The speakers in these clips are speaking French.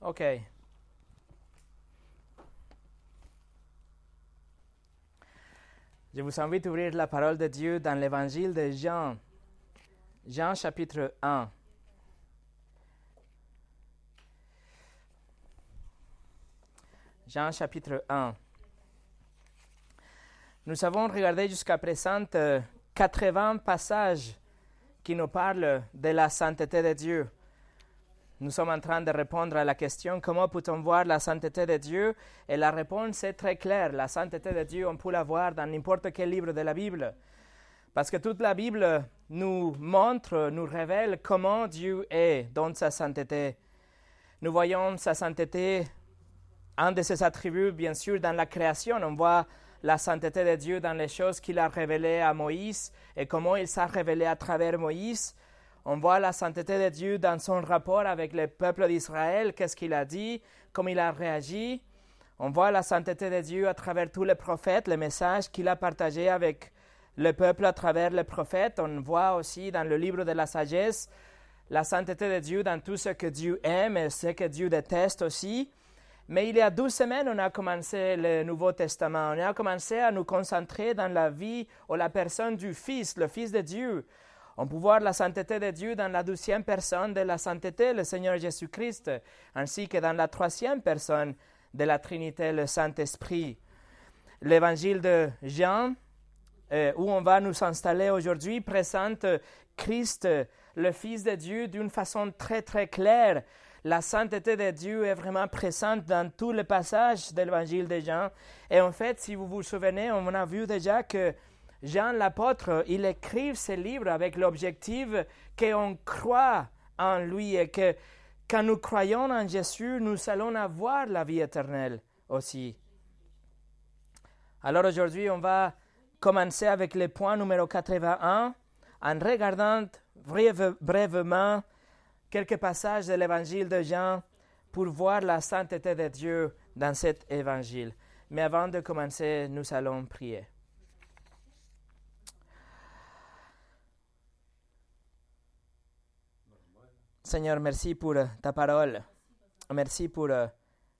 OK. Je vous invite à ouvrir la parole de Dieu dans l'évangile de Jean. Jean chapitre 1. Jean chapitre 1. Nous avons regardé jusqu'à présent 80 passages qui nous parlent de la sainteté de Dieu. Nous sommes en train de répondre à la question comment peut-on voir la sainteté de Dieu? Et la réponse est très claire. La sainteté de Dieu, on peut la voir dans n'importe quel livre de la Bible. Parce que toute la Bible nous montre, nous révèle comment Dieu est dans sa sainteté. Nous voyons sa sainteté, un de ses attributs, bien sûr, dans la création. On voit la sainteté de Dieu dans les choses qu'il a révélées à Moïse et comment il s'est révélé à travers Moïse. On voit la sainteté de Dieu dans son rapport avec le peuple d'Israël, qu'est-ce qu'il a dit, comment il a réagi? On voit la sainteté de Dieu à travers tous les prophètes, les messages qu'il a partagés avec le peuple à travers les prophètes. On voit aussi dans le livre de la sagesse la sainteté de Dieu dans tout ce que Dieu aime et ce que Dieu déteste aussi. Mais il y a douze semaines, on a commencé le Nouveau Testament. On a commencé à nous concentrer dans la vie ou la personne du Fils, le Fils de Dieu. On peut voir la sainteté de Dieu dans la douzième personne de la sainteté, le Seigneur Jésus-Christ, ainsi que dans la troisième personne de la Trinité, le Saint-Esprit. L'évangile de Jean, euh, où on va nous installer aujourd'hui, présente Christ, le Fils de Dieu, d'une façon très très claire. La sainteté de Dieu est vraiment présente dans tous les passages de l'évangile de Jean. Et en fait, si vous vous souvenez, on a vu déjà que Jean l'apôtre, il écrit ce livre avec l'objectif qu'on croit en lui et que quand nous croyons en Jésus, nous allons avoir la vie éternelle aussi. Alors aujourd'hui, on va commencer avec le point numéro 81 en regardant brièvement quelques passages de l'évangile de Jean pour voir la sainteté de Dieu dans cet évangile. Mais avant de commencer, nous allons prier. Seigneur, merci pour euh, ta parole. Merci pour euh,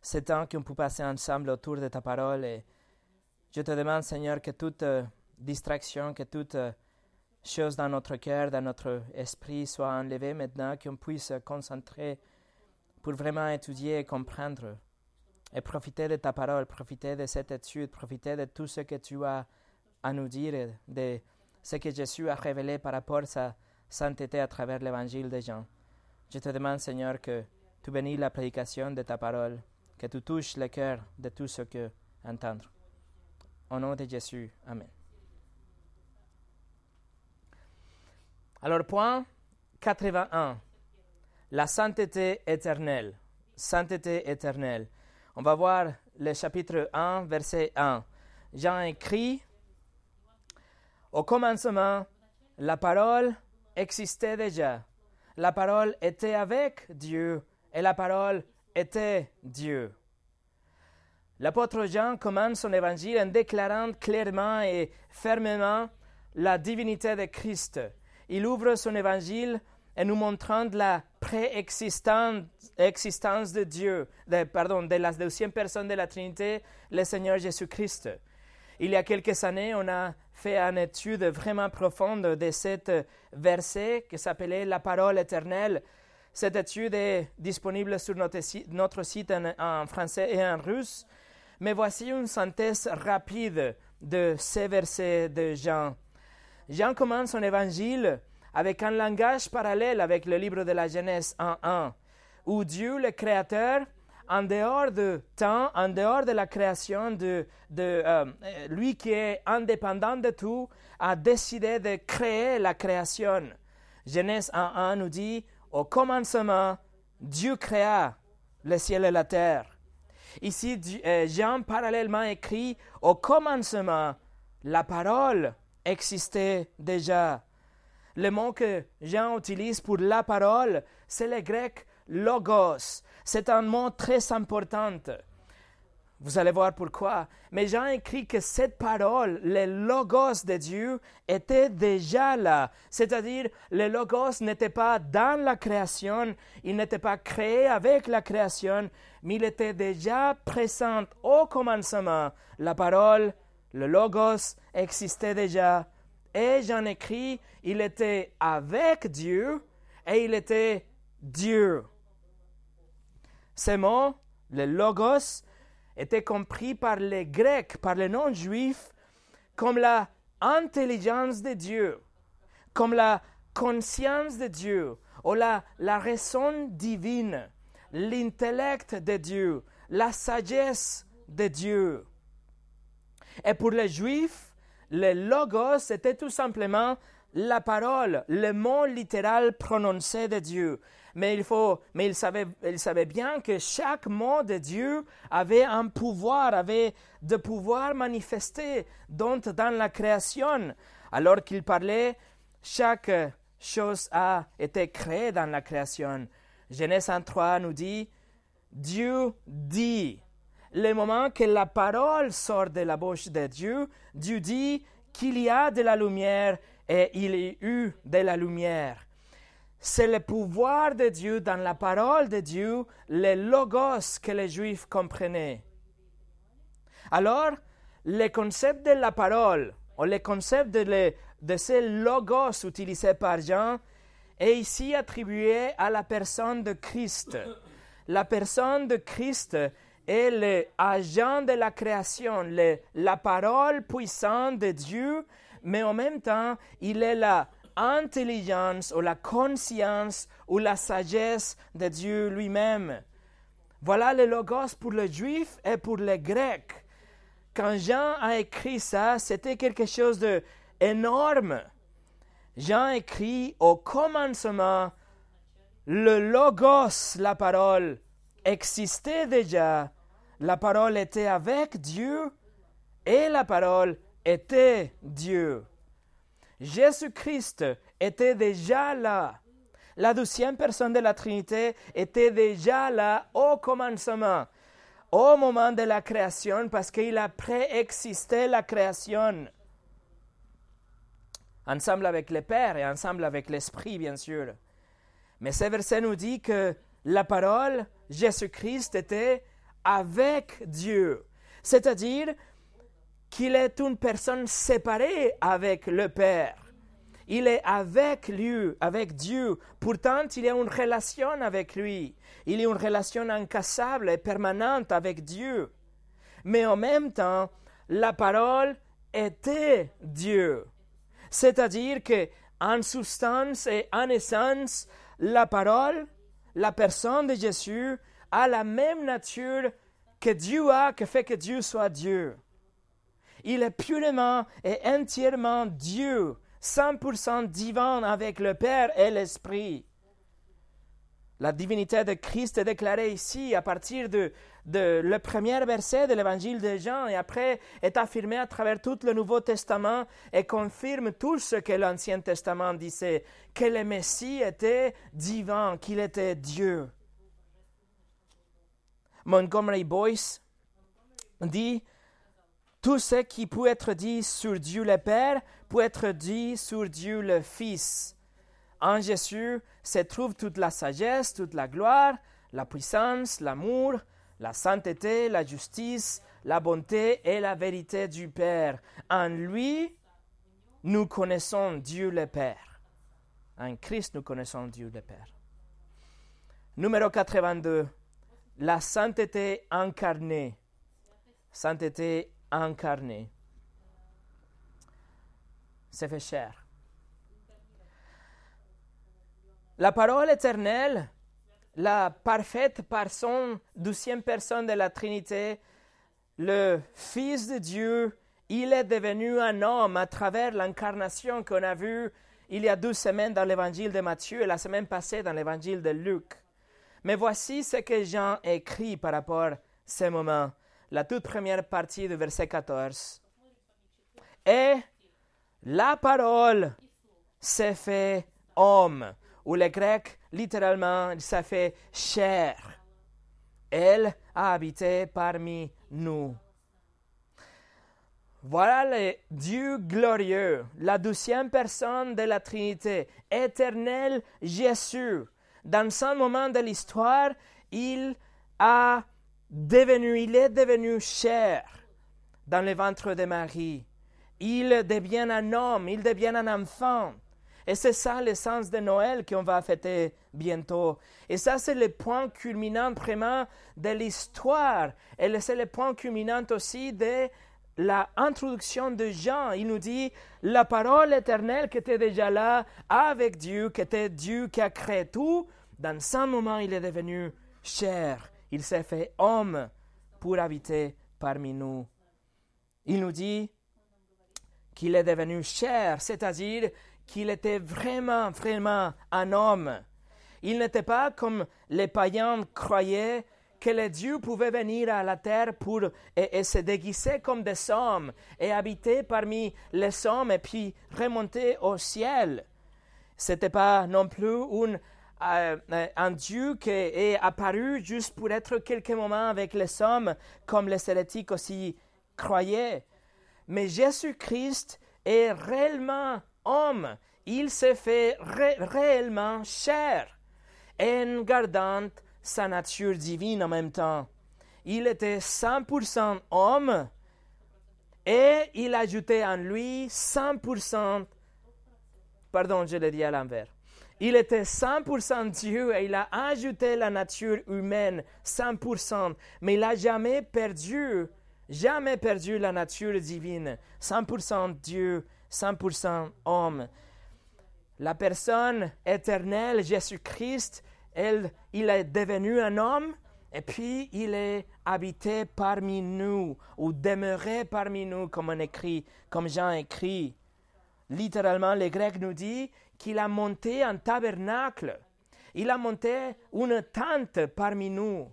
ce temps qu'on peut passer ensemble autour de ta parole. Et je te demande, Seigneur, que toute euh, distraction, que toute chose dans notre cœur, dans notre esprit soit enlevée maintenant, qu'on puisse se concentrer pour vraiment étudier et comprendre et profiter de ta parole, profiter de cette étude, profiter de tout ce que tu as à nous dire, de ce que Jésus a révélé par rapport à sa sainteté à travers l'évangile de Jean. Je te demande, Seigneur, que tu bénis la prédication de ta parole, que tu touches le cœur de tous ceux que entendre. Au nom de Jésus, Amen. Alors, point 81. La sainteté éternelle. Sainteté éternelle. On va voir le chapitre 1, verset 1. Jean écrit Au commencement, la parole existait déjà la parole était avec Dieu et la parole était Dieu. L'apôtre Jean commence son évangile en déclarant clairement et fermement la divinité de Christ. Il ouvre son évangile en nous montrant la préexistence de Dieu, pardon, de la deuxième personne de la Trinité, le Seigneur Jésus-Christ. Il y a quelques années, on a fait une étude vraiment profonde de cet verset qui s'appelait La parole éternelle. Cette étude est disponible sur notre site, en, français et en russe. Mais voici une synthèse rapide de ces versets de Jean. Jean commence son évangile avec un langage parallèle avec le livre de la Genèse 1.1, où Dieu, le Créateur, en dehors de temps, en dehors de la création, de, euh, lui qui est indépendant de tout, a décidé de créer la création. Genèse 1.1 nous dit, au commencement, Dieu créa le ciel et la terre. Ici, euh, Jean parallèlement écrit, au commencement, la parole existait déjà. Le mot que Jean utilise pour la parole, c'est le grec logos. C'est un mot très important. Vous allez voir pourquoi. Mais Jean écrit que cette parole, le logos de Dieu, était déjà là. C'est-à-dire, le logos n'était pas dans la création, il n'était pas créé avec la création, mais il était déjà présent au commencement. La parole, le logos existait déjà. Et Jean écrit, il était avec Dieu et il était Dieu. Ces mots, le logos, était compris par les Grecs, par les non-juifs, comme la intelligence de Dieu, comme la conscience de Dieu, ou la, la raison divine, l'intellect de Dieu, la sagesse de Dieu. Et pour les Juifs, le logos était tout simplement la parole, le mot littéral prononcé de Dieu. Mais il faut, mais il savait, il savait bien que chaque mot de Dieu avait un pouvoir, avait de pouvoir manifesté dans, dans la création. Alors qu'il parlait, chaque chose a été créée dans la création. Genèse 3 nous dit, Dieu dit. Le moment que la parole sort de la bouche de Dieu, Dieu dit qu'il y a de la lumière et il y a eu de la lumière. C'est le pouvoir de Dieu dans la parole de Dieu, le logos que les Juifs comprenaient. Alors, le concept de la parole, ou le concept de, ce logos utilisé par Jean, est ici attribué à la personne de Christ. La personne de Christ est l'agent de la création, la parole puissante de Dieu, mais en même temps, il est la intelligence ou la conscience ou la sagesse de Dieu lui-même. Voilà le logos pour les juifs et pour les grecs. Quand Jean a écrit ça, c'était quelque chose d'énorme. Jean écrit au commencement, le logos, la parole, existait déjà. La parole était avec Dieu et la parole était Dieu. Jésus-Christ était déjà là. La douzième personne de la Trinité était déjà là au commencement, au moment de la création, parce qu'il a préexisté la création. Ensemble avec le Père et ensemble avec l'Esprit, bien sûr. Mais ce verset nous dit que la parole, Jésus-Christ, était avec Dieu. C'est-à-dire, qu'il est une personne séparée avec le Père. Il est avec lui, avec Dieu. Pourtant, il a une relation avec lui. Il a une relation incassable et permanente avec Dieu. Mais en même temps, la parole était Dieu. C'est-à-dire que, en substance et en essence, la parole, la personne de Jésus, a la même nature que Dieu a, que fait que Dieu soit Dieu. Il est purement et entièrement Dieu, 100% divin avec le Père et l'Esprit. La divinité de Christ est déclarée ici à partir de, de le premier verset de l'évangile de Jean et après est affirmée à travers tout le Nouveau Testament et confirme tout ce que l'Ancien Testament disait, que le Messie était divin, qu'il était Dieu. Montgomery Boyce dit tout ce qui peut être dit sur Dieu le Père peut être dit sur Dieu le Fils. En Jésus se trouve toute la sagesse, toute la gloire, la puissance, l'amour, la sainteté, la justice, la bonté et la vérité du Père. En lui, nous connaissons Dieu le Père. En Christ, nous connaissons Dieu le Père. Numéro 82. La sainteté incarnée. Sainteté incarné s'est fait cher. La parole éternelle, la parfaite personne, douzième personne de la Trinité, le Fils de Dieu, il est devenu un homme à travers l'incarnation qu'on a vue il y a deux semaines dans l'évangile de Matthieu et la semaine passée dans l'évangile de Luc. Mais voici ce que Jean écrit par rapport à ces moments la toute première partie du verset 14. Et la parole s'est fait homme, ou le grec, littéralement, ça fait chair. Elle a habité parmi nous. Voilà le Dieu glorieux, la douzième personne de la Trinité, éternel Jésus. Dans ce moment de l'histoire, il a il est devenu chair dans le ventre de Marie. Il devient un homme, il devient un enfant. Et c'est ça le sens de Noël qu'on va fêter bientôt. Et ça, c'est le point culminant vraiment de l'histoire. Et c'est le point culminant aussi de l'introduction de Jean. Il nous dit la parole éternelle qui était déjà là avec Dieu, qui était Dieu qui a créé tout. Dans ce moment, il est devenu chair. Il s'est fait homme pour habiter parmi nous. Il nous dit qu'il est devenu chair, c'est-à-dire qu'il était vraiment, vraiment un homme. Il n'était pas comme les païens croyaient que les dieux pouvaient venir à la terre pour et, se déguiser comme des hommes et habiter parmi les hommes et puis remonter au ciel. C'était pas non plus euh, un Dieu qui est apparu juste pour être quelques moments avec les hommes, comme les hérétiques aussi croyaient. Mais Jésus-Christ est réellement homme. Il s'est fait réellement chair, en gardant sa nature divine en même temps. Il était 100% homme et il ajoutait en lui 100%, pardon, je l'ai dit à l'envers. Il était 100% Dieu et il a ajouté la nature humaine 100%, mais il n'a jamais perdu, jamais perdu la nature divine. 100% Dieu, 100% homme. La personne éternelle, Jésus-Christ, il est devenu un homme et puis il est habité parmi nous ou demeuré parmi nous, comme on écrit, comme Jean écrit. Littéralement, le grec nous dit qu'il a monté un tabernacle. Il a monté une tente parmi nous.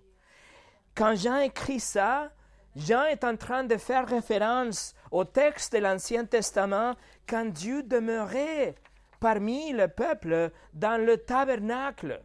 Quand Jean écrit ça, Jean est en train de faire référence au texte de l'Ancien Testament quand Dieu demeurait parmi le peuple dans le tabernacle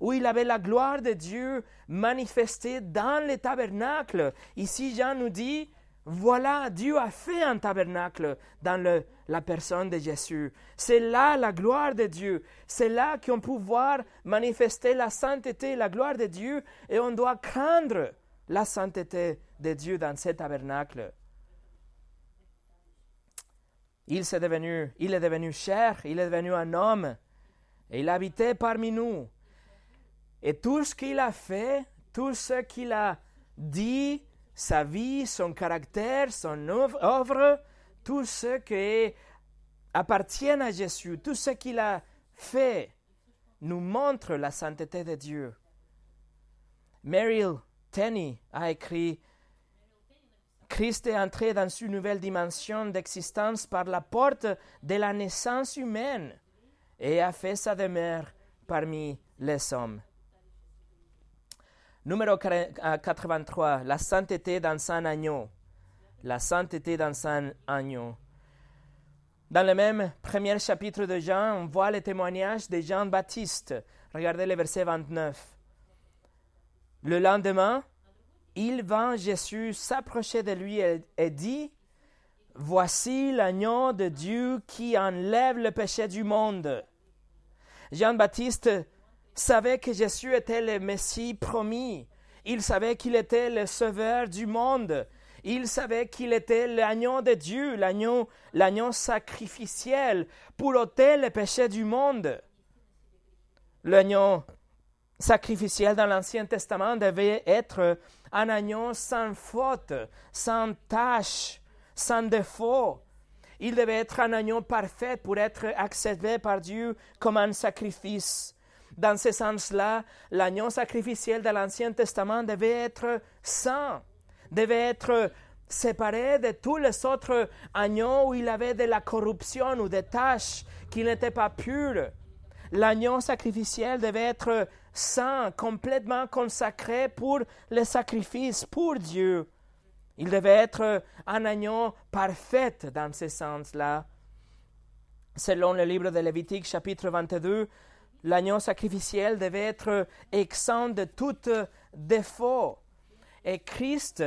où il avait la gloire de Dieu manifestée dans le tabernacle. Ici, Jean nous dit, voilà, Dieu a fait un tabernacle dans le, la personne de Jésus. C'est là la gloire de Dieu. C'est là qu'on peut voir manifester la sainteté, la gloire de Dieu, et on doit craindre la sainteté de Dieu dans ce tabernacle. Il est devenu, il est devenu cher, il est devenu un homme, et il habitait parmi nous. Et tout ce qu'il a fait, tout ce qu'il a dit, sa vie, son caractère, son œuvre, tout ce qui appartient à Jésus, tout ce qu'il a fait, nous montre la sainteté de Dieu. Meryl Tenney a écrit Christ est entré dans une nouvelle dimension d'existence par la porte de la naissance humaine et a fait sa demeure parmi les hommes. Numéro 83, la sainteté dans un agneau. La sainteté dans un agneau. Dans le même premier chapitre de Jean, on voit le témoignage de Jean-Baptiste. Regardez le verset 29. Le lendemain, il vint Jésus s'approcher de lui et dit, Voici l'agneau de Dieu qui enlève le péché du monde. Jean-Baptiste savait que Jésus était le Messie promis. Il savait qu'il était le sauveur du monde. Il savait qu'il était l'agneau de Dieu, l'agneau, l'agneau sacrificiel pour ôter le péché du monde. L'agneau sacrificiel dans l'Ancien Testament devait être un agneau sans faute, sans tache, sans défaut. Il devait être un agneau parfait pour être accepté par Dieu comme un sacrifice. Dans ce sens-là, l'agneau sacrificiel de l'Ancien Testament devait être saint, devait être séparé de tous les autres agneaux où il avait de la corruption ou des tâches qui n'étaient pas pures. L'agneau sacrificiel devait être saint, complètement consacré pour le sacrifice, pour Dieu. Il devait être un agneau parfait dans ce sens-là. Selon le livre de Lévitique chapitre 22, L'agneau sacrificiel devait être exempt de tout défaut. Et Christ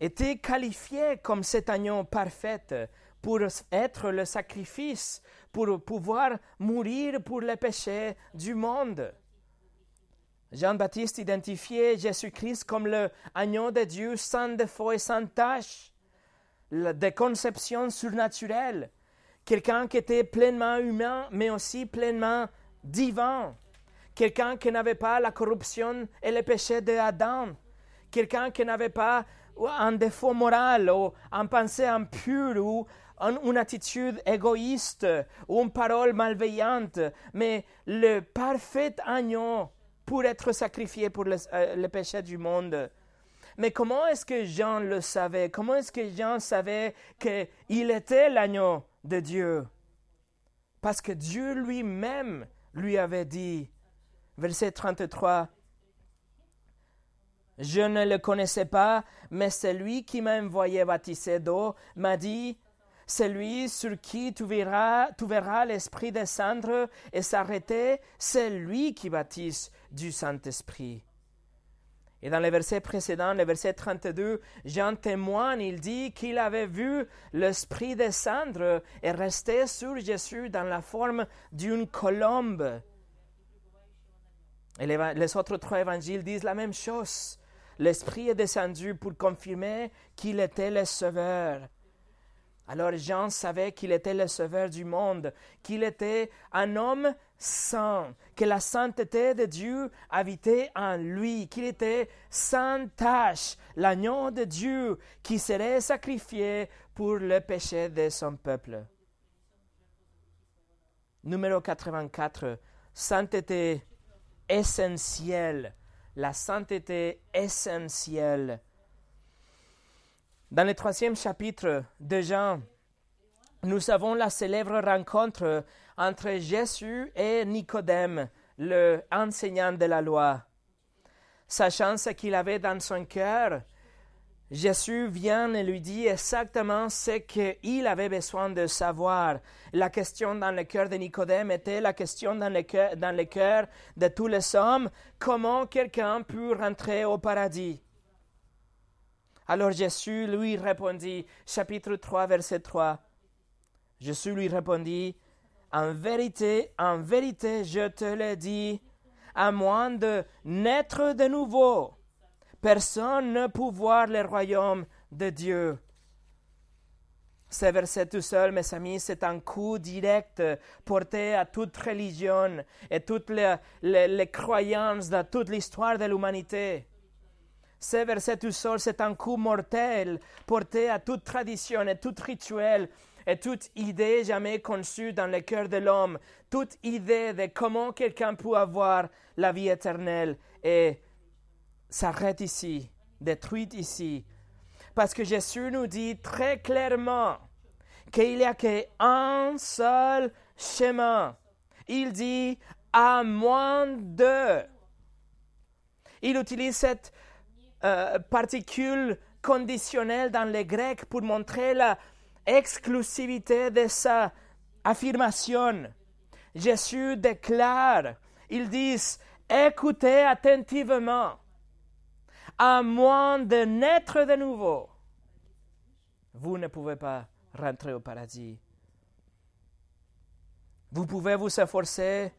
était qualifié comme cet agneau parfait pour être le sacrifice, pour pouvoir mourir pour les péchés du monde. Jean-Baptiste identifiait Jésus-Christ comme le agneau de Dieu sans défaut et sans tâche, de conception surnaturelle, quelqu'un qui était pleinement humain, mais aussi pleinement divin, quelqu'un qui n'avait pas la corruption et les péchés d'Adam, quelqu'un qui n'avait pas un défaut moral ou une pensée impure ou une attitude égoïste ou une parole malveillante, mais le parfait agneau pour être sacrifié pour le, euh, péché du monde. Mais comment est-ce que Jean le savait? Comment est-ce que Jean savait qu'il était l'agneau de Dieu? Parce que Dieu lui-même lui avait dit, verset 33, Je ne le connaissais pas, mais celui qui m'a envoyé baptiser d'eau m'a dit, celui sur qui tu verras, tu verras l'Esprit descendre et s'arrêter, c'est lui qui baptise du Saint-Esprit. Et dans le verset précédent, le verset 32, Jean témoigne, il dit qu'il avait vu l'Esprit descendre et rester sur Jésus dans la forme d'une colombe. Et les autres trois évangiles disent la même chose. L'Esprit est descendu pour confirmer qu'il était le Sauveur. Alors Jean savait qu'il était le sauveur du monde, qu'il était un homme que la sainteté de Dieu habitait en lui, qu'il était sans tâche, l'agneau de Dieu qui serait sacrifié pour le péché de son peuple. Numéro 84, sainteté essentielle, la sainteté essentielle. Dans le troisième chapitre de Jean, nous avons la célèbre rencontre entre Jésus et Nicodème, le enseignant de la loi. Sachant ce qu'il avait dans son cœur, Jésus vient et lui dit exactement ce qu'il avait besoin de savoir. La question dans le cœur de Nicodème était la question dans le cœur, dans le cœur de tous les hommes, comment quelqu'un peut rentrer au paradis? Alors Jésus lui répondit, chapitre 3, verset 3. Jésus lui répondit, En vérité, en vérité, je te le dis, à moins de naître de nouveau, personne ne peut voir le royaume de Dieu. Ce verset tout seul, mes amis, c'est un coup direct porté à toute religion et toutes les, croyances de toute l'histoire de l'humanité. Ce verset tout seul, c'est un coup mortel porté à toute tradition et tout rituel et toute idée jamais conçue dans le cœur de l'homme, toute idée de comment quelqu'un peut avoir la vie éternelle et s'arrête ici, détruite ici. Parce que Jésus nous dit très clairement qu'il n'y a qu'un seul chemin. Il dit à moins de. Il utilise cette euh, particule conditionnelle dans le grec pour montrer la exclusivité de sa affirmation. Jésus déclare, ils disent, écoutez attentivement, à moins de naître de nouveau, vous ne pouvez pas rentrer au paradis. Vous pouvez vous efforcer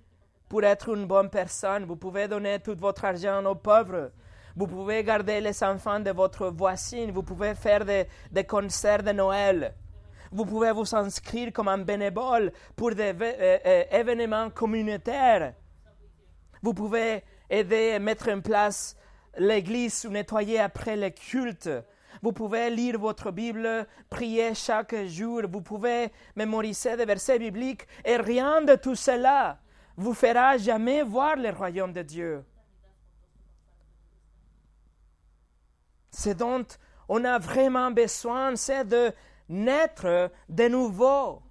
pour être une bonne personne, vous pouvez donner tout votre argent aux pauvres, vous pouvez garder les enfants de votre voisine. Vous pouvez faire des, concerts de Noël. Vous pouvez vous inscrire comme un bénévole pour des euh, euh, événements communautaires. Vous pouvez aider à mettre en place l'église ou nettoyer après le culte. Vous pouvez lire votre Bible, prier chaque jour. Vous pouvez mémoriser des versets bibliques. Et rien de tout cela vous fera jamais voir le royaume de Dieu. Ce dont on a vraiment besoin, c'est de naître de nouveau.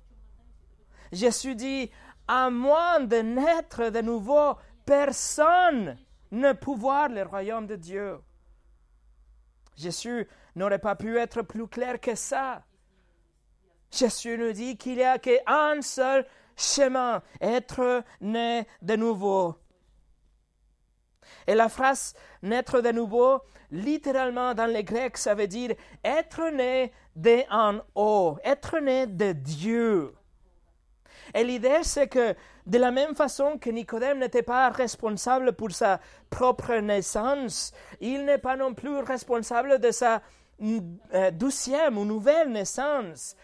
Jésus dit, à moins de naître de nouveau, personne ne peut voir le royaume de Dieu. Jésus n'aurait pas pu être plus clair que ça. Jésus nous dit qu'il n'y a qu'un seul chemin, être né de nouveau. Et la phrase naître de nouveau, littéralement dans les Grecs, ça veut dire être né de en haut, être né de Dieu. Et l'idée, c'est que de la même façon que Nicodème n'était pas responsable pour sa propre naissance, il n'est pas non plus responsable de sa euh, douzième ou nouvelle naissance.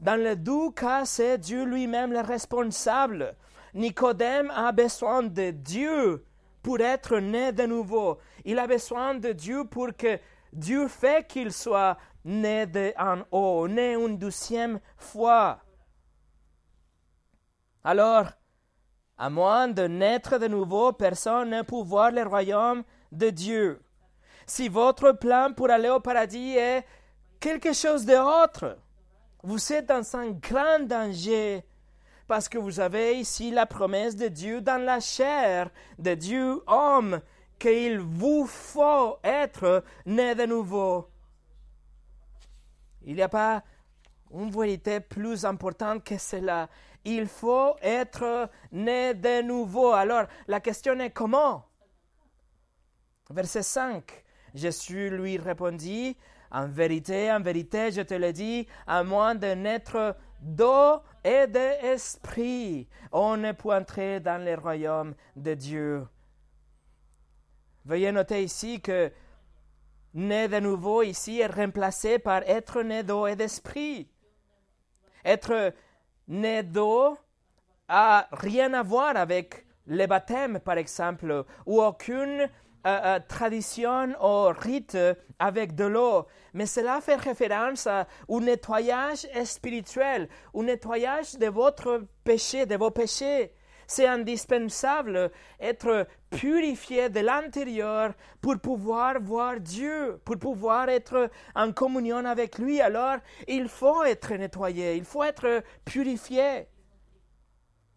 Dans le doux cas, c'est Dieu lui-même le responsable. Nicodème a besoin de Dieu pour être né de nouveau. Il a besoin de Dieu pour que Dieu fait qu'il soit né de en haut, né une douzième fois. Alors, à moins de naître de nouveau, personne ne peut voir le royaume de Dieu. Si votre plan pour aller au paradis est quelque chose d'autre, vous êtes dans un grand danger parce que vous avez ici la promesse de Dieu dans la chair, de Dieu homme, qu'il vous faut être né de nouveau. Il n'y a pas une vérité plus importante que cela. Il faut être né de nouveau. Alors, la question est comment? Verset 5. Jésus lui répondit, En vérité, en vérité, je te le dis, à moins de naître d'eau et d'esprit, on ne peut entrer dans le royaume de Dieu. Veuillez noter ici que né de nouveau ici est remplacé par être né d'eau et d'esprit. Être né d'eau a rien à voir avec le baptême, par exemple, ou aucune euh, euh, tradition ou rite avec de l'eau. Mais cela fait référence à un nettoyage spirituel, un nettoyage de votre péché, de vos péchés. C'est indispensable être purifié de l'intérieur pour pouvoir voir Dieu, pour pouvoir être en communion avec lui. Alors, il faut être nettoyé, il faut être purifié.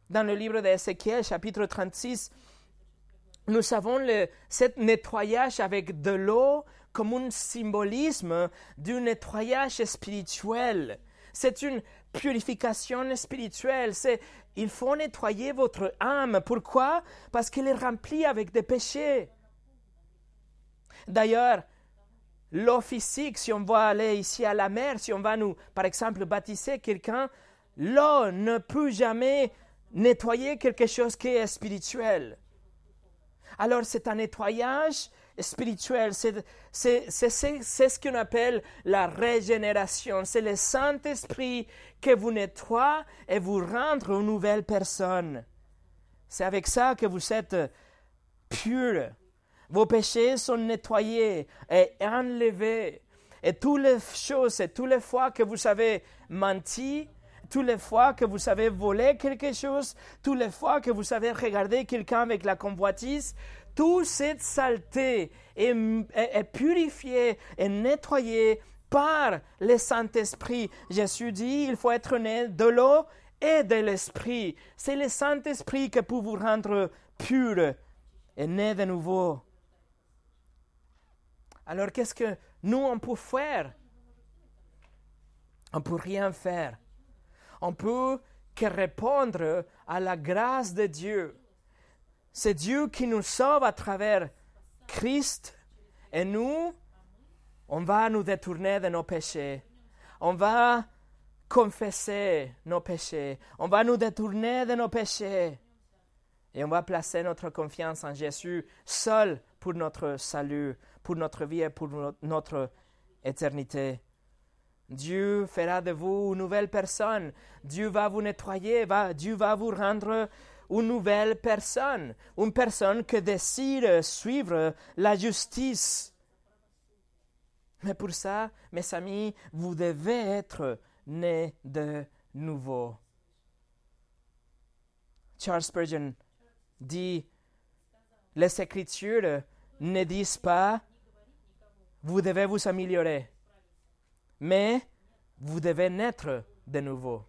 Dans le livre d'Ézéchiel, chapitre 36, nous avons le, nettoyage avec de l'eau comme un symbolisme du nettoyage spirituel. C'est une purification spirituelle. C'est il faut nettoyer votre âme. Pourquoi? Parce qu'elle est remplie avec des péchés. D'ailleurs, l'eau physique, si on va aller ici à la mer, si on va nous, par exemple, baptiser quelqu'un, l'eau ne peut jamais nettoyer quelque chose qui est spirituel. Alors c'est un nettoyage spirituel, c'est ce qu'on appelle la régénération. C'est le Saint-Esprit qui vous nettoie et vous rendre une nouvelle personne. C'est avec ça que vous êtes pur. Vos péchés sont nettoyés et enlevés. Et toutes les choses et toutes les fois que vous avez menti, toutes les fois que vous avez volé quelque chose, toutes les fois que vous avez regardé quelqu'un avec la convoitise, toute cette saleté est, purifiée et nettoyée par le Saint-Esprit. Jésus dit, il faut être né de l'eau et de l'Esprit. C'est le Saint-Esprit qui peut vous rendre pur et né de nouveau. Alors qu'est-ce que nous, on peut faire? On ne peut rien faire. On peut que répondre à la grâce de Dieu. C'est Dieu qui nous sauve à travers Christ et nous, on va nous détourner de nos péchés. On va confesser nos péchés. On va nous détourner de nos péchés. Et on va placer notre confiance en Jésus seul pour notre salut, pour notre vie et pour notre éternité. Dieu fera de vous une nouvelle personne. Dieu va vous nettoyer. Va, Dieu va vous rendre une nouvelle personne, une personne qui décide suivre la justice. Mais pour ça, mes amis, vous devez être nés de nouveau. Charles Spurgeon dit, les Écritures ne disent pas, vous devez vous améliorer, mais vous devez naître de nouveau.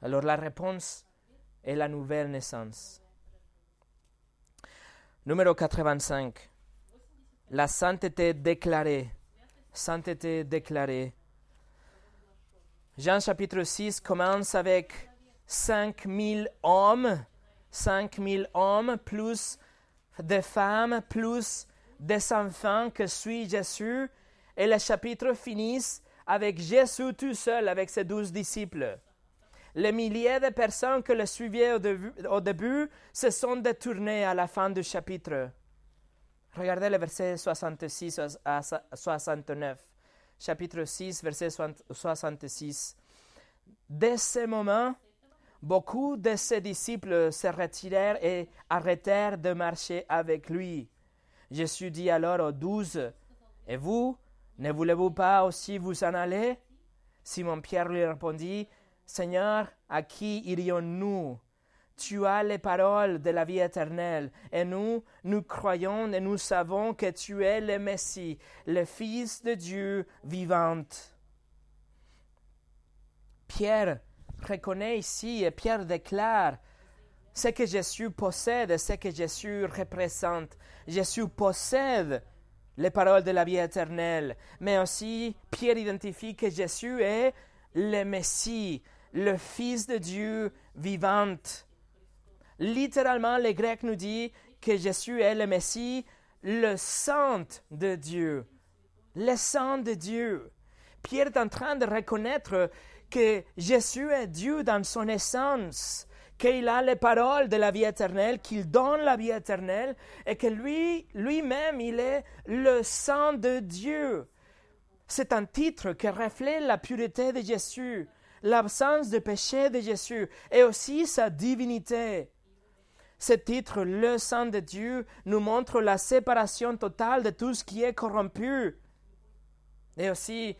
Alors la réponse et la nouvelle naissance. Numéro 85. La sainteté déclarée. Sainteté déclarée. Jean chapitre 6 commence avec 5000 hommes, 5000 hommes, plus des femmes, plus des enfants que suit Jésus. Et le chapitre finit avec Jésus tout seul, avec ses douze disciples. Les milliers de personnes que le suivaient au début, au début se sont détournées à la fin du chapitre. Regardez le verset 66 à 69. Chapitre 6, verset 66. Dès ce moment, beaucoup de ses disciples se retirèrent et arrêtèrent de marcher avec lui. Jésus dit alors aux douze, Et vous, ne voulez-vous pas aussi vous en aller? Simon-Pierre lui répondit, Seigneur, à qui irions-nous Tu as les paroles de la vie éternelle, et nous, nous croyons et nous savons que tu es le Messie, le Fils de Dieu vivant. Pierre reconnaît ici et Pierre déclare ce que Jésus possède, ce que Jésus représente. Jésus possède les paroles de la vie éternelle, mais aussi Pierre identifie que Jésus est le Messie, le Fils de Dieu vivant. Littéralement, le grec nous dit que Jésus est le Messie, le Saint de Dieu. Le Saint de Dieu. Pierre est en train de reconnaître que Jésus est Dieu dans son essence, qu'il a les paroles de la vie éternelle, qu'il donne la vie éternelle, et que lui, lui-même, il est le Saint de Dieu. C'est un titre qui reflète la pureté de Jésus, l'absence de péché de Jésus et aussi sa divinité. Ce titre, le Saint de Dieu, nous montre la séparation totale de tout ce qui est corrompu. Et aussi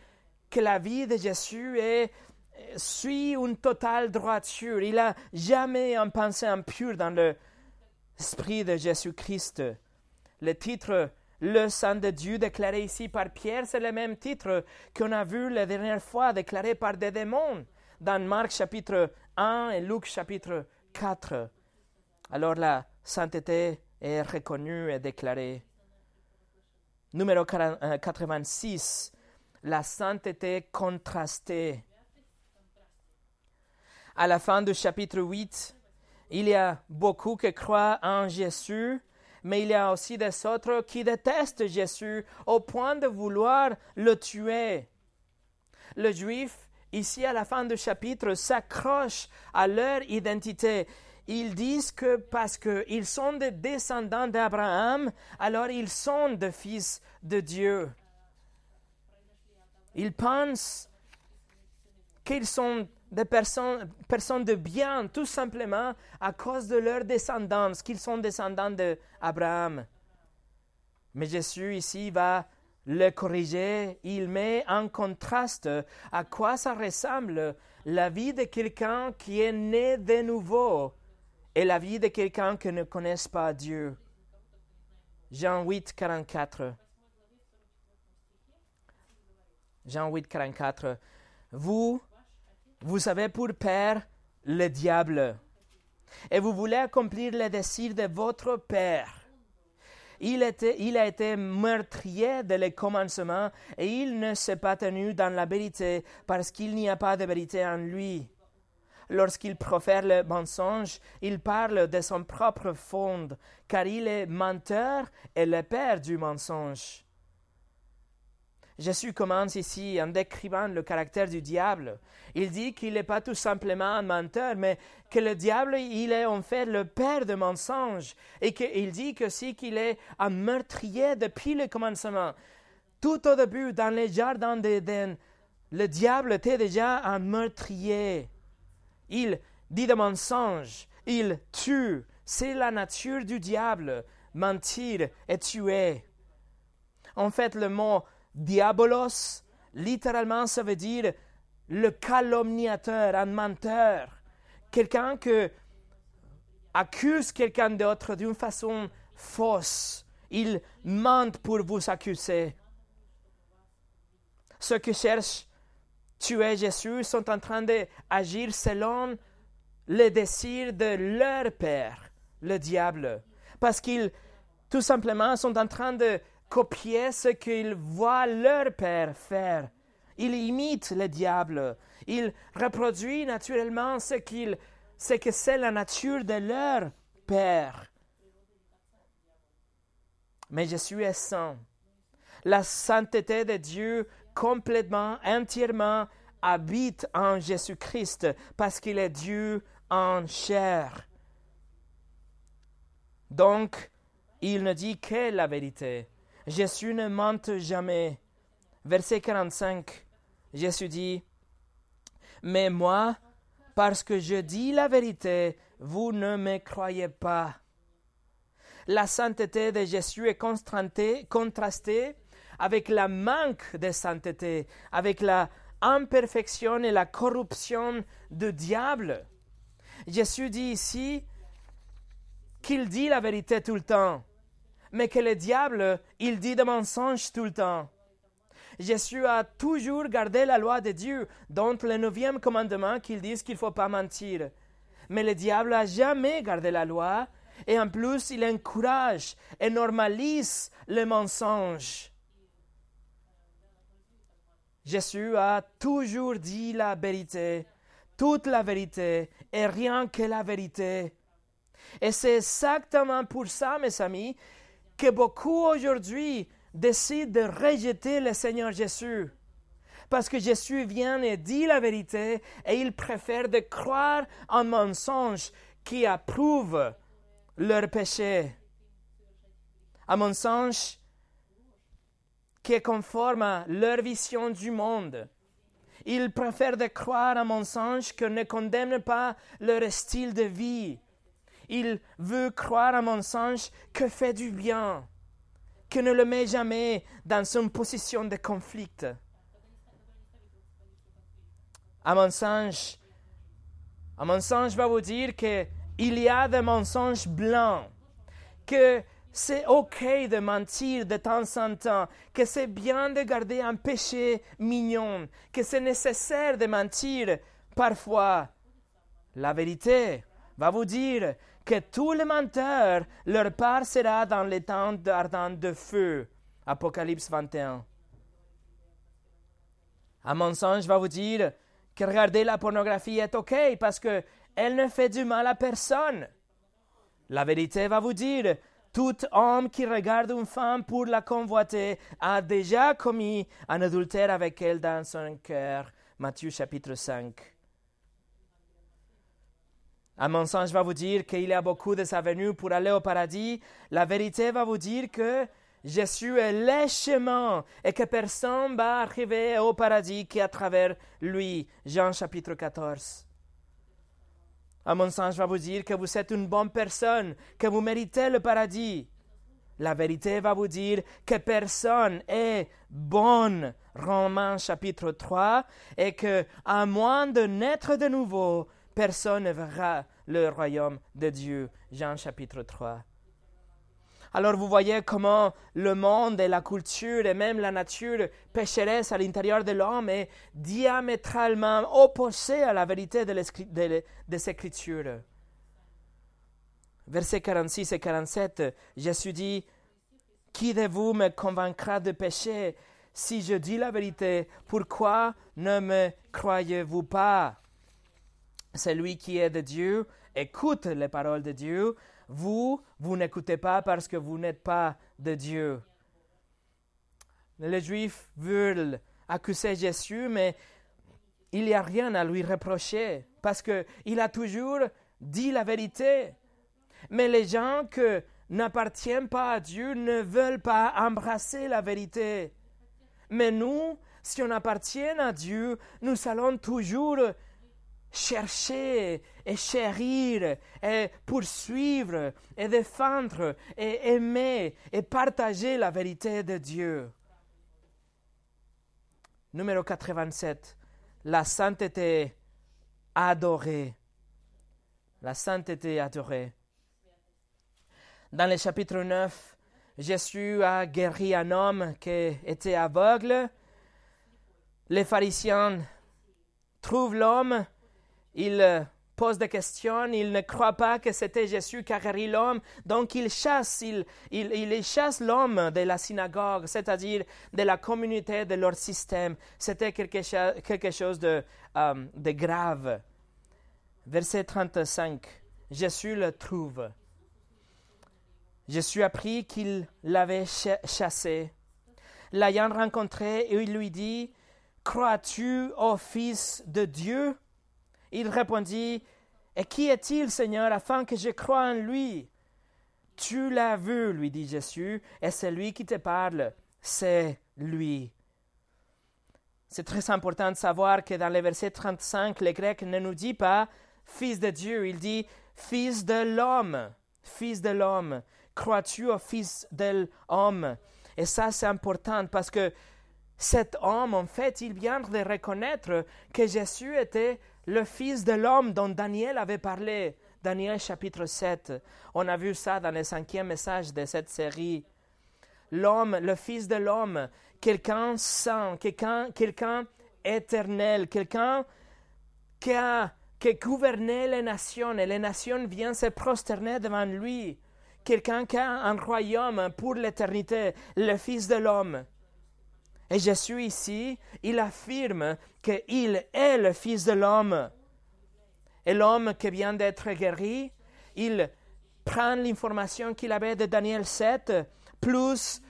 que la vie de Jésus est, suit une totale droiture. Il n'a jamais un pensée impure dans l'esprit de Jésus-Christ. Le titre le Saint de Dieu déclaré ici par Pierre, c'est le même titre qu'on a vu la dernière fois déclaré par des démons dans Marc chapitre 1 et Luc chapitre 4. Alors la sainteté est reconnue et déclarée. Numéro 86, euh, la sainteté contrastée. À la fin du chapitre 8, il y a beaucoup qui croient en Jésus, mais il y a aussi des autres qui détestent Jésus au point de vouloir le tuer. Le juif ici à la fin du chapitre, s'accrochent à leur identité. Ils disent que parce qu'ils sont des descendants d'Abraham, alors ils sont des fils de Dieu. Ils pensent qu'ils sont des personnes, personnes de bien, tout simplement à cause de leur descendance, qu'ils sont descendants d'Abraham. Mais Jésus ici va le corriger, il met en contraste à quoi ça ressemble la vie de quelqu'un qui est né de nouveau et la vie de quelqu'un qui ne connaît pas Dieu. Jean 8, 44. Jean 8, 44. Vous, vous avez pour père le diable, et vous voulez accomplir les désirs de votre père. Il, a été meurtrier dès le commencement et il ne s'est pas tenu dans la vérité parce qu'il n'y a pas de vérité en lui. Lorsqu'il profère le mensonge, il parle de son propre fond, car il est menteur et le père du mensonge. Jésus commence ici en décrivant le caractère du diable. Il dit qu'il n'est pas tout simplement un menteur, mais que le diable, il est en fait le père de mensonges. Et qu'il dit aussi qu'il est un meurtrier depuis le commencement. Tout au début, dans les jardins d'Éden, le diable était déjà un meurtrier. Il dit des mensonges, il tue. C'est la nature du diable, mentir et tuer. En fait, le mot Diabolos, littéralement, ça veut dire le calomniateur, un menteur, quelqu'un qui accuse quelqu'un d'autre d'une façon fausse. Il ment pour vous accuser. Ceux qui cherchent tuer Jésus sont en train d'agir selon les désirs de leur père, le diable, parce qu'ils tout simplement sont en train de copier ce qu'ils voient leur père faire. Il imite le diable. Il reproduit naturellement ce c'est que c'est la nature de leur Père. Mais Jésus est saint. La sainteté de Dieu complètement, entièrement habite en Jésus-Christ parce qu'il est Dieu en chair. Donc, il ne dit que la vérité. Jésus ne ment jamais. Verset 45, Jésus dit, Mais moi, parce que je dis la vérité, vous ne me croyez pas. La sainteté de Jésus est contrastée avec la manque de sainteté, avec la imperfection et la corruption du diable. Jésus dit ici qu'il dit la vérité tout le temps, mais que le diable, il dit des mensonges tout le temps. Jésus a toujours gardé la loi de Dieu, dont le neuvième commandement qu'il dit qu'il ne faut pas mentir. Mais le diable n'a jamais gardé la loi, et en plus il encourage et normalise le mensonge. Jésus a toujours dit la vérité, toute la vérité et rien que la vérité. Et c'est exactement pour ça, mes amis, que beaucoup aujourd'hui décident de rejeter le Seigneur Jésus. Parce que Jésus vient et dit la vérité et ils préfèrent de croire en mensonge qui approuve leur péché. Un mensonge qui est conforme à leur vision du monde. Ils préfèrent de croire un mensonge que ne condamne pas leur style de vie. Ils veulent croire un mensonge que fait du bien, que ne le met jamais dans une position de conflit. Un mensonge, un mensonge va vous dire qu'il y a des mensonges blancs, que c'est OK de mentir de temps en temps, que c'est bien de garder un péché mignon, que c'est nécessaire de mentir parfois. La vérité va vous dire que tous les menteurs, leur part sera dans les temps ardents de feu. Apocalypse 21. Un mensonge va vous dire que regarder la pornographie est OK parce que elle ne fait du mal à personne. La vérité va vous dire tout homme qui regarde une femme pour la convoiter a déjà commis un adultère avec elle dans son cœur. Matthieu chapitre 5. Un mensonge va vous dire qu'il y a beaucoup de sa venue pour aller au paradis. La vérité va vous dire que Jésus est le chemin et que personne va arriver au paradis qu'à travers lui. Jean chapitre 14. Un mensonge va vous dire que vous êtes une bonne personne, que vous méritez le paradis. La vérité va vous dire que personne est bonne. Romains chapitre 3 et que, à moins de naître de nouveau, personne ne verra le royaume de Dieu. Jean chapitre 3. Alors vous voyez comment le monde et la culture et même la nature pécheresse à l'intérieur de l'homme est diamétralement opposé à la vérité de des Écritures. Versets 46 et 47, Jésus dit, Qui de vous me convaincra de péché si je dis la vérité? Pourquoi ne me croyez-vous pas? Celui qui est de Dieu écoute les paroles de Dieu, vous, vous n'écoutez pas parce que vous n'êtes pas de Dieu. Les Juifs veulent accuser Jésus, mais il n'y a rien à lui reprocher parce qu'il a toujours dit la vérité. Mais les gens qui n'appartiennent pas à Dieu ne veulent pas embrasser la vérité. Mais nous, si on appartient à Dieu, nous allons toujours chercher et chérir et poursuivre et défendre et aimer et partager la vérité de Dieu. Numéro 87. La sainteté adorée. La sainteté adorée. Dans le chapitre 9, Jésus a guéri un homme qui était aveugle. Les pharisiens trouvent l'homme il euh, pose des questions, il ne croit pas que c'était Jésus guéri l'homme, donc il chasse, il, il, chasse l'homme de la synagogue, c'est-à-dire de la communauté de leur système. C'était quelque, quelque chose de, euh, de grave. Verset 35. Jésus le trouve. Jésus appris qu'il l'avait chassé. L'ayant rencontré, il lui dit Crois-tu au Fils de Dieu? Il répondit Et qui est-il, Seigneur, afin que je croie en lui? Tu l'as vu, lui dit Jésus, et c'est lui qui te parle. C'est lui. C'est très important de savoir que dans le verset 35, le grec ne nous dit pas Fils de Dieu, il dit Fils de l'homme. Fils de l'homme. Crois-tu au Fils de l'homme? Et ça, c'est important parce que cet homme, en fait, il vient de reconnaître que Jésus était le Fils de l'homme dont Daniel avait parlé. Daniel chapitre 7. On a vu ça dans le cinquième message de cette série. L'homme, le Fils de l'homme, quelqu'un saint, quelqu'un, éternel, quelqu'un qui a qui gouvernait les nations et les nations viennent se prosterner devant lui. Quelqu'un qui a un royaume pour l'éternité, le Fils de l'homme. Et Jésus ici, il affirme qu'il est le Fils de l'homme. Et l'homme qui vient d'être guéri, il prend l'information qu'il avait de Daniel 7, plus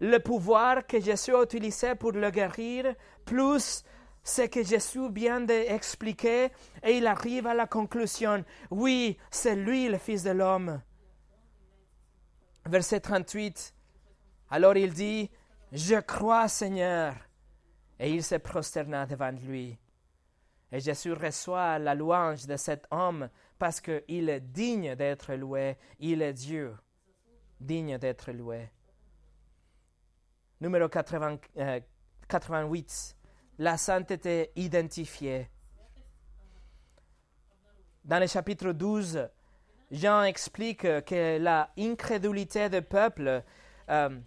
le pouvoir que Jésus a utilisé pour le guérir, plus ce que Jésus vient d'expliquer, et il arrive à la conclusion, oui, c'est lui le Fils de l'homme. Verset 38, alors il dit, je crois Seigneur, et il se prosterna devant lui. Et Jésus reçoit la louange de cet homme parce qu'il est digne d'être loué, il est Dieu, digne d'être loué. Numéro 88 la sainteté identifiée. Dans le chapitre 12, Jean explique que la incrédulité du peuple, euh,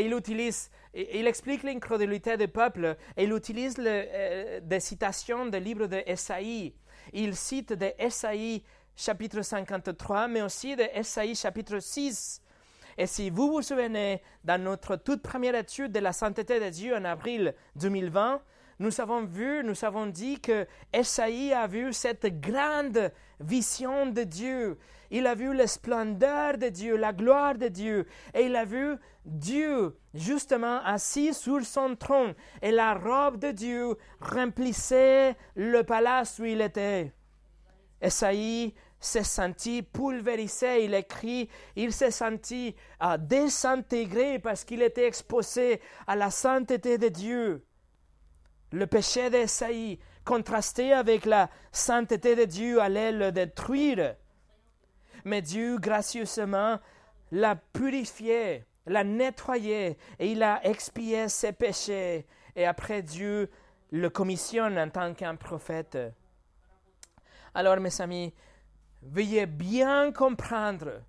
il utilise, il explique l'incrédulité du peuple et il utilise euh, des citations des livres de Esaïe. Il cite de Esaïe chapitre 53, mais aussi de Esaïe chapitre 6. Et si vous vous souvenez, dans notre toute première étude de la sainteté de Dieu en avril 2020, nous avons vu, nous avons dit que Esaïe a vu cette grande vision de Dieu. Il a vu la splendeur de Dieu, la gloire de Dieu. Et il a vu Dieu justement assis sur son trône. Et la robe de Dieu remplissait le palace où il était. Esaïe s'est senti pulvérisé, il écrit, il s'est senti à désintégré parce qu'il était exposé à la sainteté de Dieu. Le péché d'Esaïe, contrasté avec la sainteté de Dieu, allait le détruire. Mais Dieu, gracieusement, l'a purifié, l'a nettoyé, et il a expié ses péchés. Et après, Dieu le commissionne en tant qu'un prophète. Alors, mes amis, veuillez bien comprendre,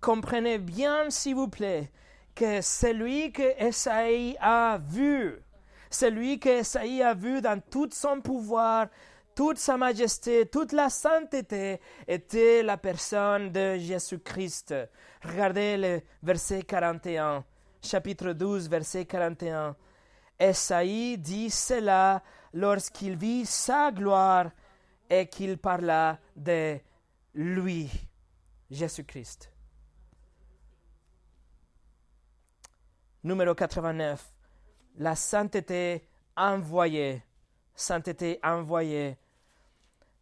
comprenez bien, s'il vous plaît, que celui que Esaïe a vu, celui que Esaïe a vu dans tout son pouvoir, toute sa majesté, toute la sainteté, était la personne de Jésus-Christ. Regardez le verset 41, chapitre 12, verset 41. Esaïe dit cela lorsqu'il vit sa gloire et qu'il parla de lui, Jésus-Christ. Numéro 89 la sainteté envoyée. Sainteté envoyée.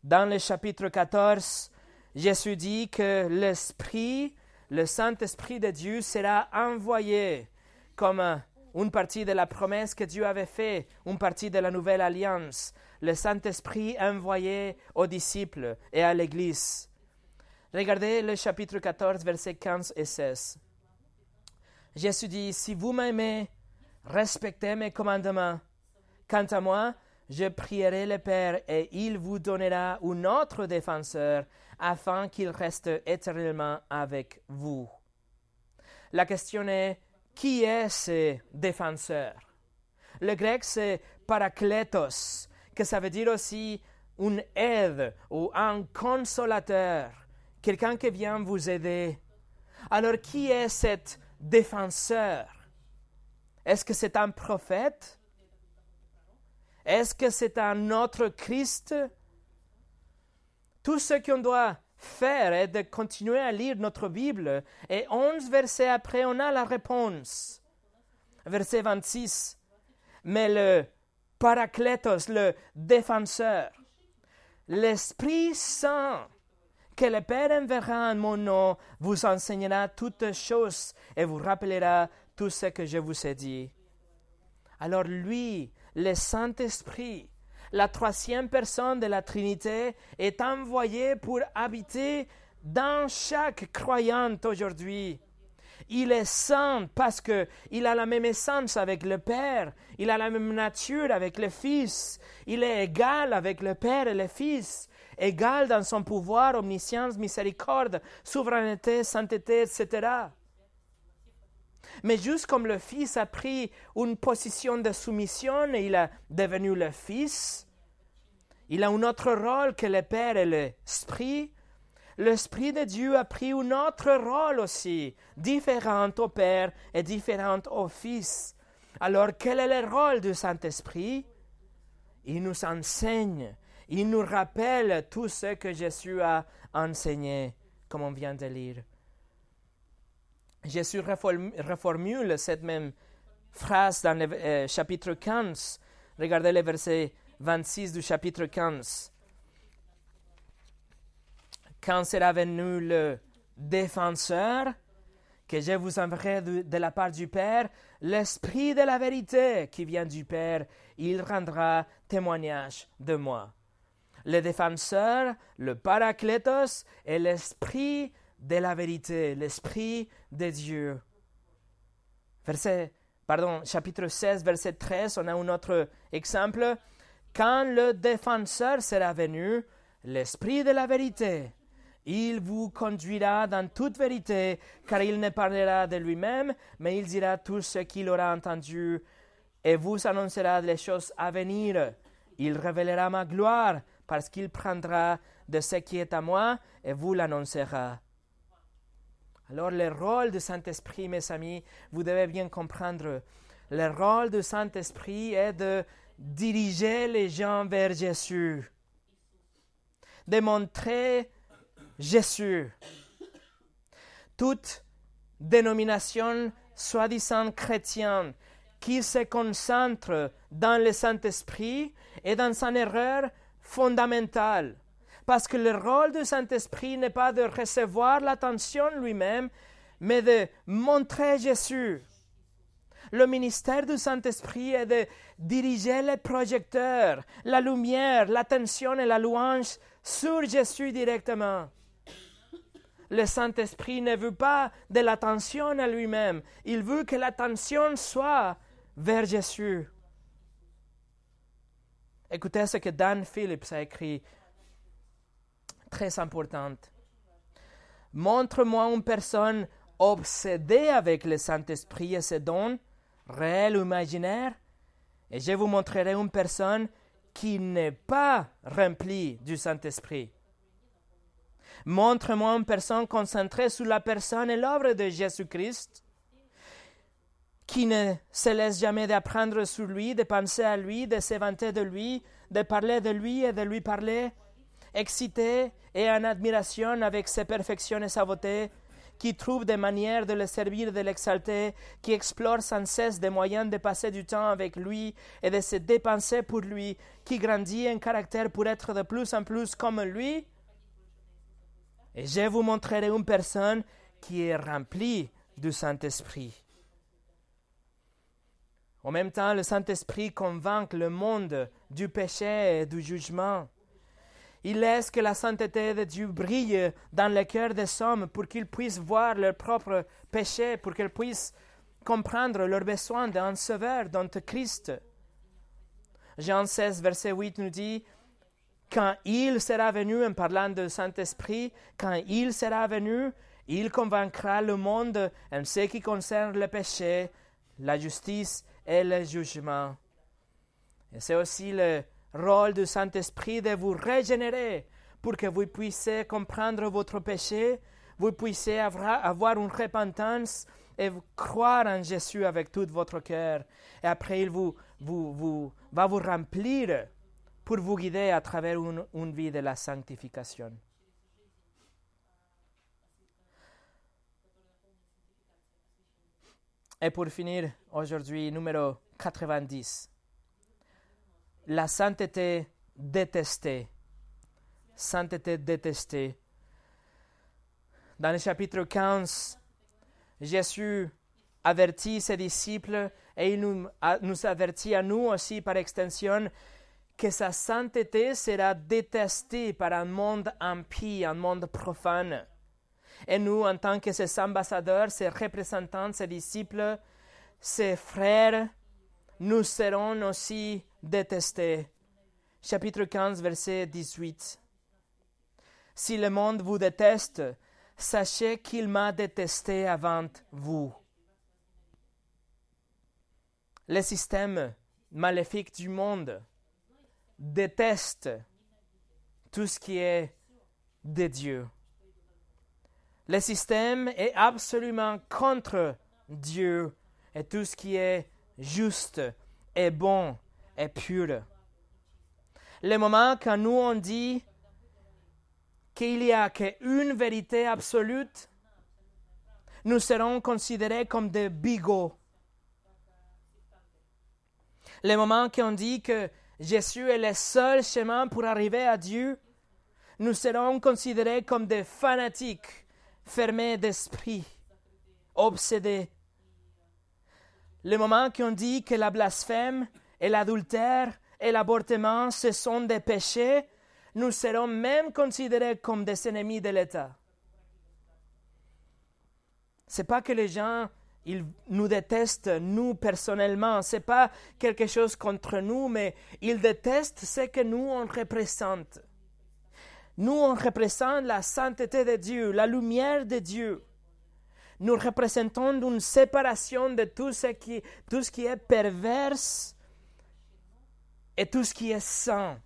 Dans le chapitre 14, Jésus dit que l'Esprit, le Saint-Esprit de Dieu sera envoyé comme une partie de la promesse que Dieu avait faite, une partie de la nouvelle alliance. Le Saint-Esprit envoyé aux disciples et à l'Église. Regardez le chapitre 14, versets 15 et 16. Jésus dit, si vous m'aimez, respectez mes commandements. Quant à moi, je prierai le Père et il vous donnera un autre défenseur afin qu'il reste éternellement avec vous. La question est, qui est ce défenseur? Le grec c'est parakletos, que ça veut dire aussi une aide ou un consolateur, quelqu'un qui vient vous aider. Alors qui est cet défenseur? Est-ce que c'est un prophète? Est-ce que c'est un autre Christ? Tout ce qu'on doit faire est de continuer à lire notre Bible et onze versets après, on a la réponse. Verset 26. Mais le Paraclétos, le défenseur, l'Esprit Saint, que le Père enverra en mon nom, vous enseignera toutes choses et vous rappellera ce que je vous ai dit. Alors lui, le Saint-Esprit, la troisième personne de la Trinité, est envoyé pour habiter dans chaque croyante aujourd'hui. Il est saint parce qu'il a la même essence avec le Père, il a la même nature avec le Fils, il est égal avec le Père et le Fils, égal dans son pouvoir, omniscience, miséricorde, souveraineté, sainteté, etc. Mais juste comme le Fils a pris une position de soumission et il est devenu le Fils, il a un autre rôle que le Père et l'Esprit. L'Esprit de Dieu a pris un autre rôle aussi, différent au Père et différent au Fils. Alors quel est le rôle du Saint-Esprit? Il nous enseigne, il nous rappelle tout ce que Jésus a enseigné, comme on vient de lire. Jésus reformule cette même phrase dans le euh, chapitre 15. Regardez le verset 26 du chapitre 15. Quand sera venu le défenseur, que je vous enverrai de, la part du Père, l'Esprit de la vérité qui vient du Père, il rendra témoignage de moi. Le défenseur, le paraclétos est l'Esprit de la vérité, l'Esprit de Dieu. Verset, pardon, chapitre 16, verset 13, on a un autre exemple. Quand le défenseur sera venu, l'Esprit de la vérité, il vous conduira dans toute vérité, car il ne parlera de lui-même, mais il dira tout ce qu'il aura entendu et vous annoncera les choses à venir. Il révélera ma gloire, parce qu'il prendra de ce qui est à moi et vous l'annoncera. Alors le rôle du Saint-Esprit, mes amis, vous devez bien comprendre, le rôle du Saint-Esprit est de diriger les gens vers Jésus, de montrer Jésus. Toute dénomination soi-disant chrétienne qui se concentre dans le Saint-Esprit est dans son erreur fondamentale. Parce que le rôle du Saint-Esprit n'est pas de recevoir l'attention lui-même, mais de montrer Jésus. Le ministère du Saint-Esprit est de diriger les projecteurs, la lumière, l'attention et la louange sur Jésus directement. Le Saint-Esprit ne veut pas de l'attention à lui-même, il veut que l'attention soit vers Jésus. Écoutez ce que Dan Phillips a écrit, très importante. Montre-moi une personne obsédée avec le Saint-Esprit et ses dons, réels ou imaginaires, et je vous montrerai une personne qui n'est pas remplie du Saint-Esprit. Montre-moi une personne concentrée sur la personne et l'œuvre de Jésus-Christ, qui ne se laisse jamais d'apprendre sur lui, de penser à lui, de s'éventer de lui, de parler de lui et de lui parler, excité et en admiration avec ses perfections et sa beauté, qui trouve des manières de le servir de l'exalter, qui explore sans cesse des moyens de passer du temps avec lui et de se dépenser pour lui, qui grandit en caractère pour être de plus en plus comme lui. Et je vous montrerai une personne qui est remplie du Saint-Esprit. En même temps, le Saint-Esprit convainc le monde du péché et du jugement. Il laisse que la sainteté de Dieu brille dans le cœur des hommes pour qu'ils puissent voir leurs propres péchés, pour qu'ils puissent comprendre leur besoin d'un sauveur, d'un Christ. Jean 16, verset 8 nous dit Quand il sera venu, en parlant du Saint-Esprit, quand il sera venu, il convaincra le monde en ce qui concerne le péché, la justice et le jugement. Et c'est aussi le rôle du Saint-Esprit de vous régénérer pour que vous puissiez comprendre votre péché, vous puissiez avoir, une repentance et croire en Jésus avec tout votre cœur. Et après, il vous, va vous remplir pour vous guider à travers une vie de la sanctification. Et pour finir, aujourd'hui, numéro 90. La sainteté détestée. Sainteté détestée. Dans le chapitre 15, Jésus avertit ses disciples et il nous, nous avertit à nous aussi par extension que sa sainteté sera détestée par un monde impie, un monde profane. Et nous, en tant que ses ambassadeurs, ses représentants, ses disciples, ses frères, nous serons aussi détestés. Chapitre 15, verset 18. Si le monde vous déteste, sachez qu'il m'a détesté avant vous. Le système maléfique du monde déteste tout ce qui est de Dieu. Le système est absolument contre Dieu et tout ce qui est juste et bon et pur. Le moment quand nous on dit qu'il n'y a qu'une vérité absolue, nous serons considérés comme des bigots. Le moment qu'on dit que Jésus est le seul chemin pour arriver à Dieu, nous serons considérés comme des fanatiques, fermés d'esprit, obsédés. Le moment qu'on dit que la blasphème et l'adultère et l'avortement, ce sont des péchés, nous serons même considérés comme des ennemis de l'État. C'est pas que les gens ils nous détestent, nous personnellement. Ce n'est pas quelque chose contre nous, mais ils détestent ce que nous on représente. Nous, on représente la sainteté de Dieu, la lumière de Dieu. Nous représentons une séparation de tout ce qui, tout ce qui est perverse et tout ce qui est saint.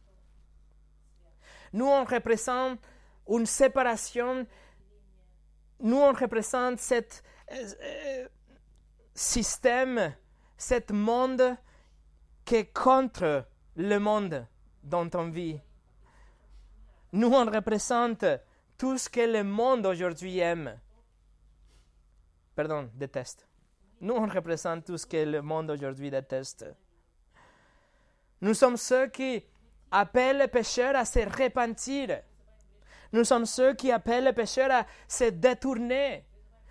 Nous, on représente une séparation, nous, on représente cette, euh, système, cet monde qui est contre le monde dont on vit. Nous, on représente tout ce que le monde aujourd'hui aime. Pardon, déteste. Nous, on représente tout ce que le monde aujourd'hui déteste. Nous sommes ceux qui appellent les pécheurs à se repentir. Nous sommes ceux qui appellent les pécheurs à se détourner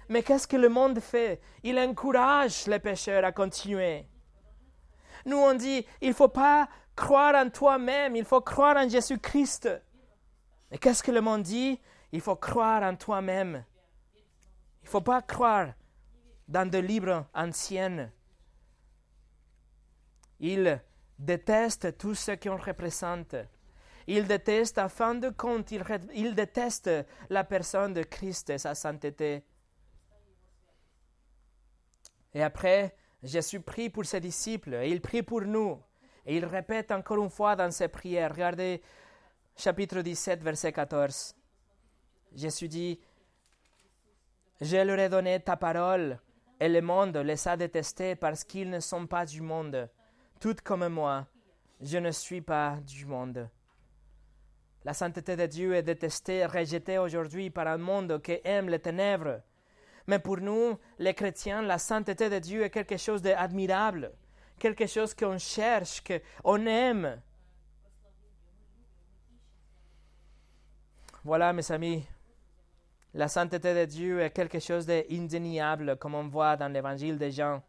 mais qu'est-ce que le monde fait? Il encourage les pécheurs à continuer. Nous, on dit, il ne faut pas croire en toi-même, il faut croire en Jésus-Christ. Mais qu'est-ce que le monde dit? Il faut croire en toi-même. Il ne faut pas croire dans des livres anciens. Il déteste tout ce qu'on représente. Il déteste, à fin de compte, il, il déteste la personne de Christ et sa sainteté. Et après, Jésus prie pour ses disciples et il prie pour nous. Et il répète encore une fois dans ses prières. Regardez chapitre 17, verset 14. Jésus dit, Je leur ai donné ta parole et le monde les a détestés parce qu'ils ne sont pas du monde. Tout comme moi, je ne suis pas du monde. La sainteté de Dieu est détestée, rejetée aujourd'hui par un monde qui aime les ténèbres mais pour nous, les chrétiens, la sainteté de Dieu est quelque chose d'admirable, quelque chose qu'on cherche, qu'on aime. Voilà, mes amis, la sainteté de Dieu est quelque chose d'indéniable, comme on voit dans l'évangile de Jean.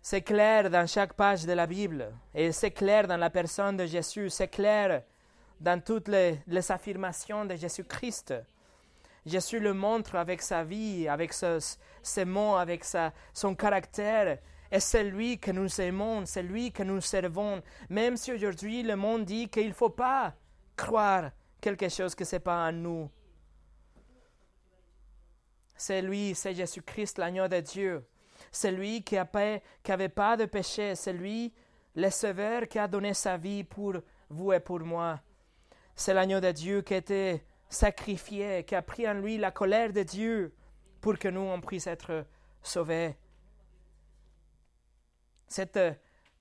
C'est clair dans chaque page de la Bible, et c'est clair dans la personne de Jésus, c'est clair dans toutes les, affirmations de Jésus-Christ. Jésus le montre avec sa vie, avec ses mots, avec son caractère. Et c'est lui que nous aimons, c'est lui que nous servons. Même si aujourd'hui le monde dit qu'il ne faut pas croire quelque chose que ce n'est pas en nous. C'est lui, c'est Jésus-Christ, l'agneau de Dieu. C'est lui qui n'avait pas de péché. C'est lui, le Sauveur, qui a donné sa vie pour vous et pour moi. C'est l'agneau de Dieu qui était sacrifié, qui a pris en lui la colère de Dieu pour que nous, on puisse être sauvés. Cette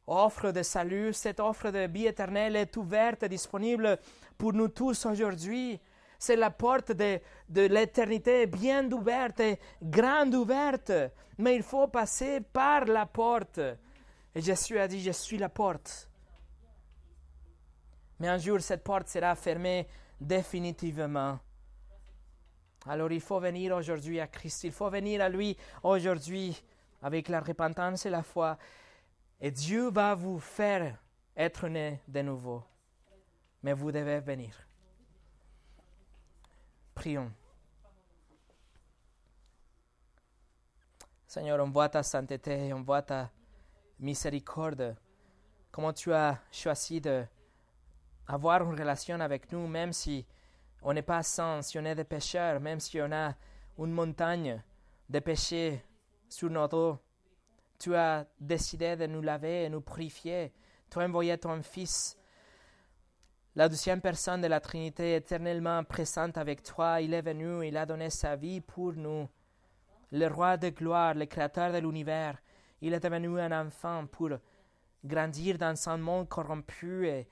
offre de salut, cette offre de vie éternelle est ouverte et disponible pour nous tous aujourd'hui. C'est la porte de, de l'éternité bien ouverte et grande ouverte. Mais il faut passer par la porte. Et Jésus a dit, je suis la porte. Mais un jour, cette porte sera fermée définitivement. Alors il faut venir aujourd'hui à Christ, il faut venir à lui aujourd'hui avec la repentance et la foi. Et Dieu va vous faire être né de nouveau. Mais vous devez venir. Prions. Seigneur, on voit ta sainteté, on voit ta miséricorde, comment tu as choisi de avoir une relation avec nous, même si on n'est pas sans, si on est des pécheurs, même si on a une montagne de péchés sur notre dos. Tu as décidé de nous laver et nous purifier. Tu as envoyé ton Fils, la deuxième personne de la Trinité, éternellement présente avec toi. Il est venu, il a donné sa vie pour nous. Le roi de gloire, le créateur de l'univers, il est devenu un enfant pour grandir dans un monde corrompu et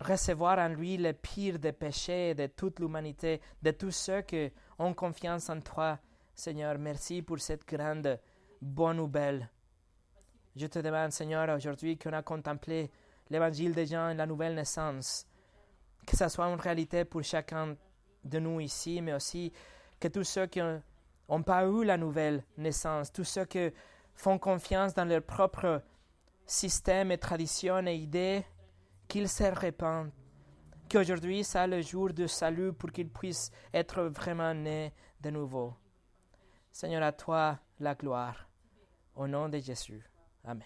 recevoir en lui le pire des péchés de toute l'humanité, de tous ceux qui ont confiance en toi. Seigneur, merci pour cette grande bonne nouvelle. Je te demande, Seigneur, aujourd'hui qu'on a contemplé l'évangile des gens et la nouvelle naissance, que ce soit une réalité pour chacun de nous ici, mais aussi que tous ceux qui n'ont pas eu la nouvelle naissance, tous ceux qui font confiance dans leur propre système et tradition et idées, qu'ils se répandent, qu'aujourd'hui soit le jour de salut pour qu'ils puissent être vraiment nés de nouveau. Seigneur, à toi la gloire. Au nom de Jésus. Amen.